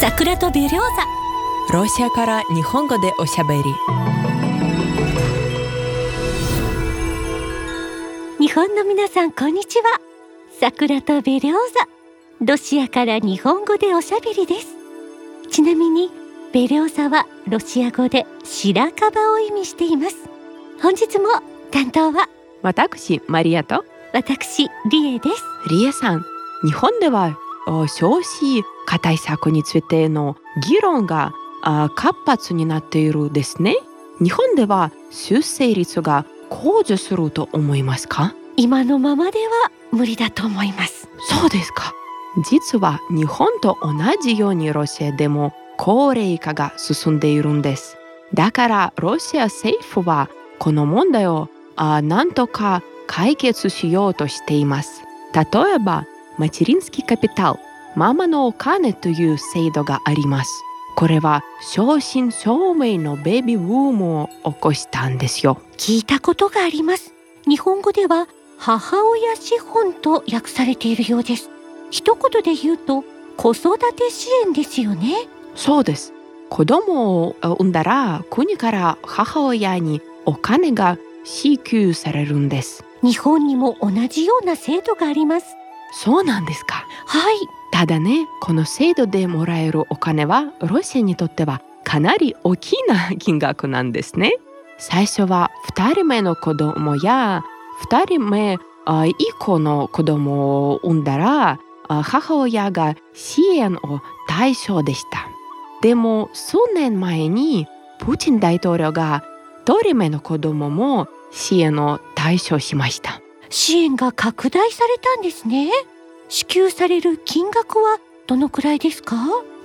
桜とベリョーザロシアから日本語でおしゃべり。日本の皆さんこんにちは。桜とベリョーザロシアから日本語でおしゃべりです。ちなみにベリョーザはロシア語で白樺を意味しています。本日も担当は私マリアと。私リエです。リエさん日本では少子化対策についての議論が活発になっているですね。日本では出生率が向上すると思いますか？今のままでは無理だと思います。そうですか。実は日本と同じようにロシアでも高齢化が進んでいるんです。だからロシア政府はこの問題をあなんとか解決しようとしています。例えばマチリンスキーカピタルママのお金という制度があります。これは正真正銘のベビーブームを起こしたんですよ。聞いたことがあります。日本語では母親資本と訳されているようです。一言で言うと子育て支援ですよね。そうです。子供を産んだら国から母親にお金が支給されるんです。日本にも同じような制度があります。そうなんですか。はいただねこの制度でもらえるお金はロシアにとってはかなり大きな金額なんですね。最初は2人目の子供や2人目以降の子供を産んだら母親が支援を対象でした。でも数年前にプーチン大統領が1人目の子供も支援を対象しました。支援が拡大されたんですね。支給される金額はどのくらいですか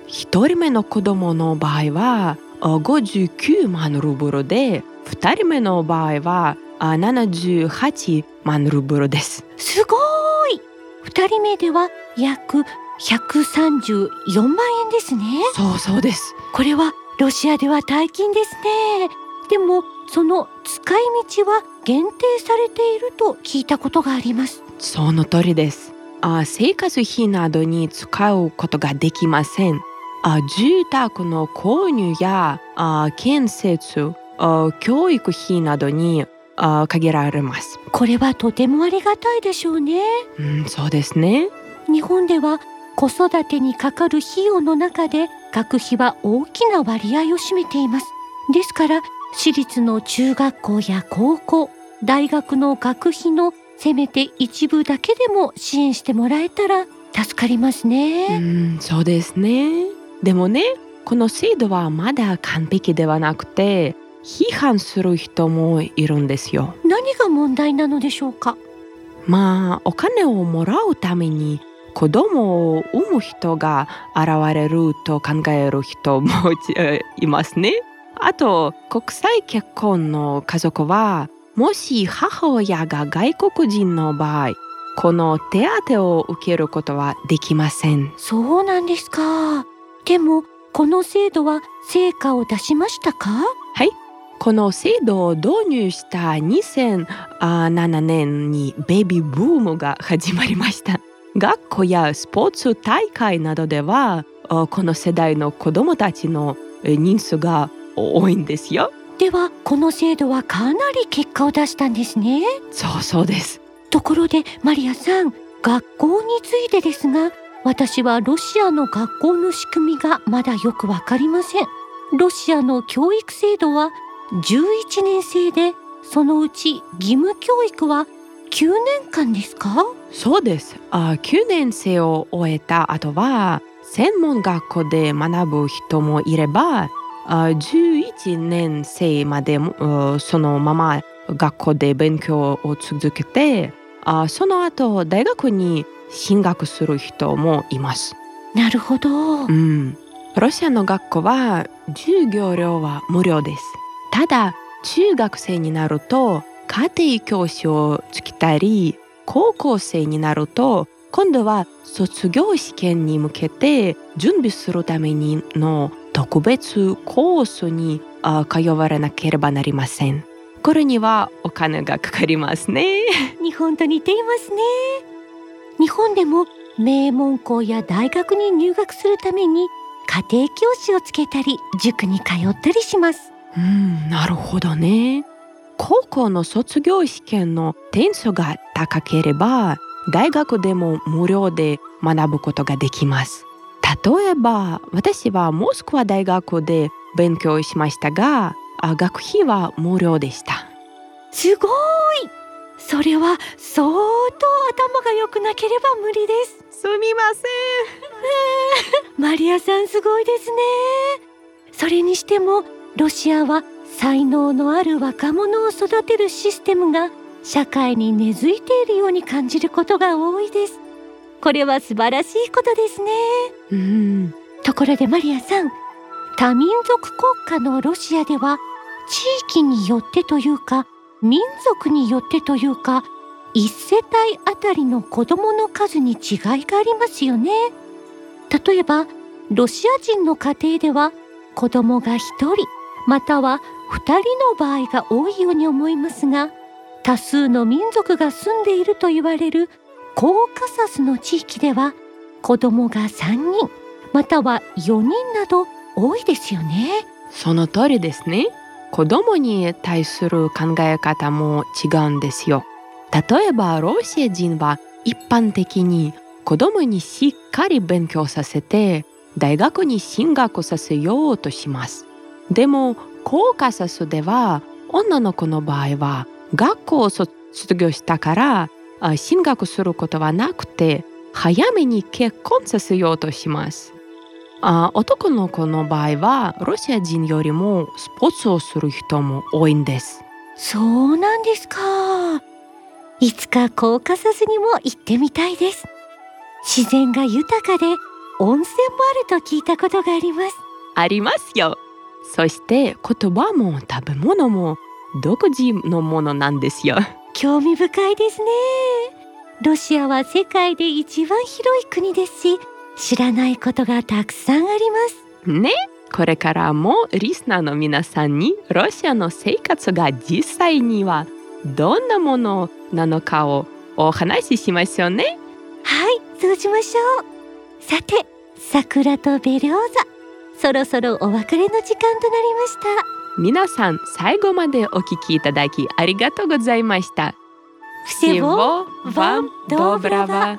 ？1人目の子供の場合は59万ルーブルで2人目の場合は78万ルーブルです。すごい！2人目では約134万円ですね。そうそうです。これはロシアでは大金ですね。でもその使い道は限定されていると聞いたことがあります。その通りです。あ生活費などに使うことができません。あ住宅の購入やあ建設あ教育費などにあ限られます。これはとてもありがたいでしょうね。うんそうですね。日本では子育てにかかる費用の中で学費は大きな割合を占めています。ですから私立の中学校や高校大学の学費のせめて一部だけでも支援してもらえたら助かりますね。うんそうですね。でもねこの制度はまだ完璧ではなくて批判する人もいるんですよ。何が問題なのでしょうか？まあお金をもらうために子供を産む人が現れると考える人もいますね。あと国際結婚の家族はもし母親が外国人の場合この手当を受けることはできません。そうなんですか。でもこの制度は成果を出しましたか？はい。この制度を導入した2007年にベビーブームが始まりました。学校やスポーツ大会などではこの世代の子どもたちの人数が多いんですよ。ではこの制度はかなり結果を出したんですね。そうそうです。ところでマリアさん学校についてですが私はロシアの学校の仕組みがまだよくわかりません。ロシアの教育制度は11年生でそのうち義務教育は9年間ですかそうですあ9年生を終えた後は専門学校で学ぶ人もいればあ11年生までもそのまま学校で勉強を続けてあその後大学に進学する人もいます。なるほど、うん、ロシアの学校は授業料は無料です。ただ中学生になると家庭教師をつけたり高校生になると今度は卒業試験に向けて準備するためにの特別コースに通われなければなりません。これにはお金がかかりますね。日本と似ていますね。日本でも名門校や大学に入学するために家庭教師をつけたり塾に通ったりしますうんなるほどね高校の卒業試験の点数が高ければ大学でも無料で学ぶことができます例えば私はモスクワ大学で勉強しましたが学費は無料でした。すごい。それは相当頭が良くなければ無理です。すみません。マリアさんすごいですね。それにしてもロシアは才能のある若者を育てるシステムが社会に根付いているように感じることが多いです。これは素晴らしいことですね。うん。ところでマリアさん多民族国家のロシアでは地域によってというか民族によってというか1世帯あたりの子供の数に違いがありますよね。例えばロシア人の家庭では子供が1人または2人の場合が多いように思いますが多数の民族が住んでいると言われるコーカサスの地域では子供が3人または4人など多いですよね。その通りですね。子供に対する考え方も違うんですよ。例えばロシア人は一般的に子供にしっかり勉強させて大学に進学させようとします。でもコーカサスでは女の子の場合は学校を卒業したから進学することはなくて早めに結婚させようとします。あ男の子の場合はロシア人よりもスポーツをする人も多いんです。そうなんですか。いつかコーカサスにも行ってみたいです。自然が豊かで温泉もあると聞いたことがあります。ありますよ。そして言葉も食べ物も独自のものなんですよ。興味深いですね。ロシアは世界で一番広い国ですし知らないことがたくさんありますねこれからもリスナーの皆さんにロシアの生活が実際にはどんなものなのかをお話ししましょうねはいそうしましょうさて桜とベリョーザそろそろお別れの時間となりました皆さん最後までお聞きいただきありがとうございました Всего вам доброго! доброго.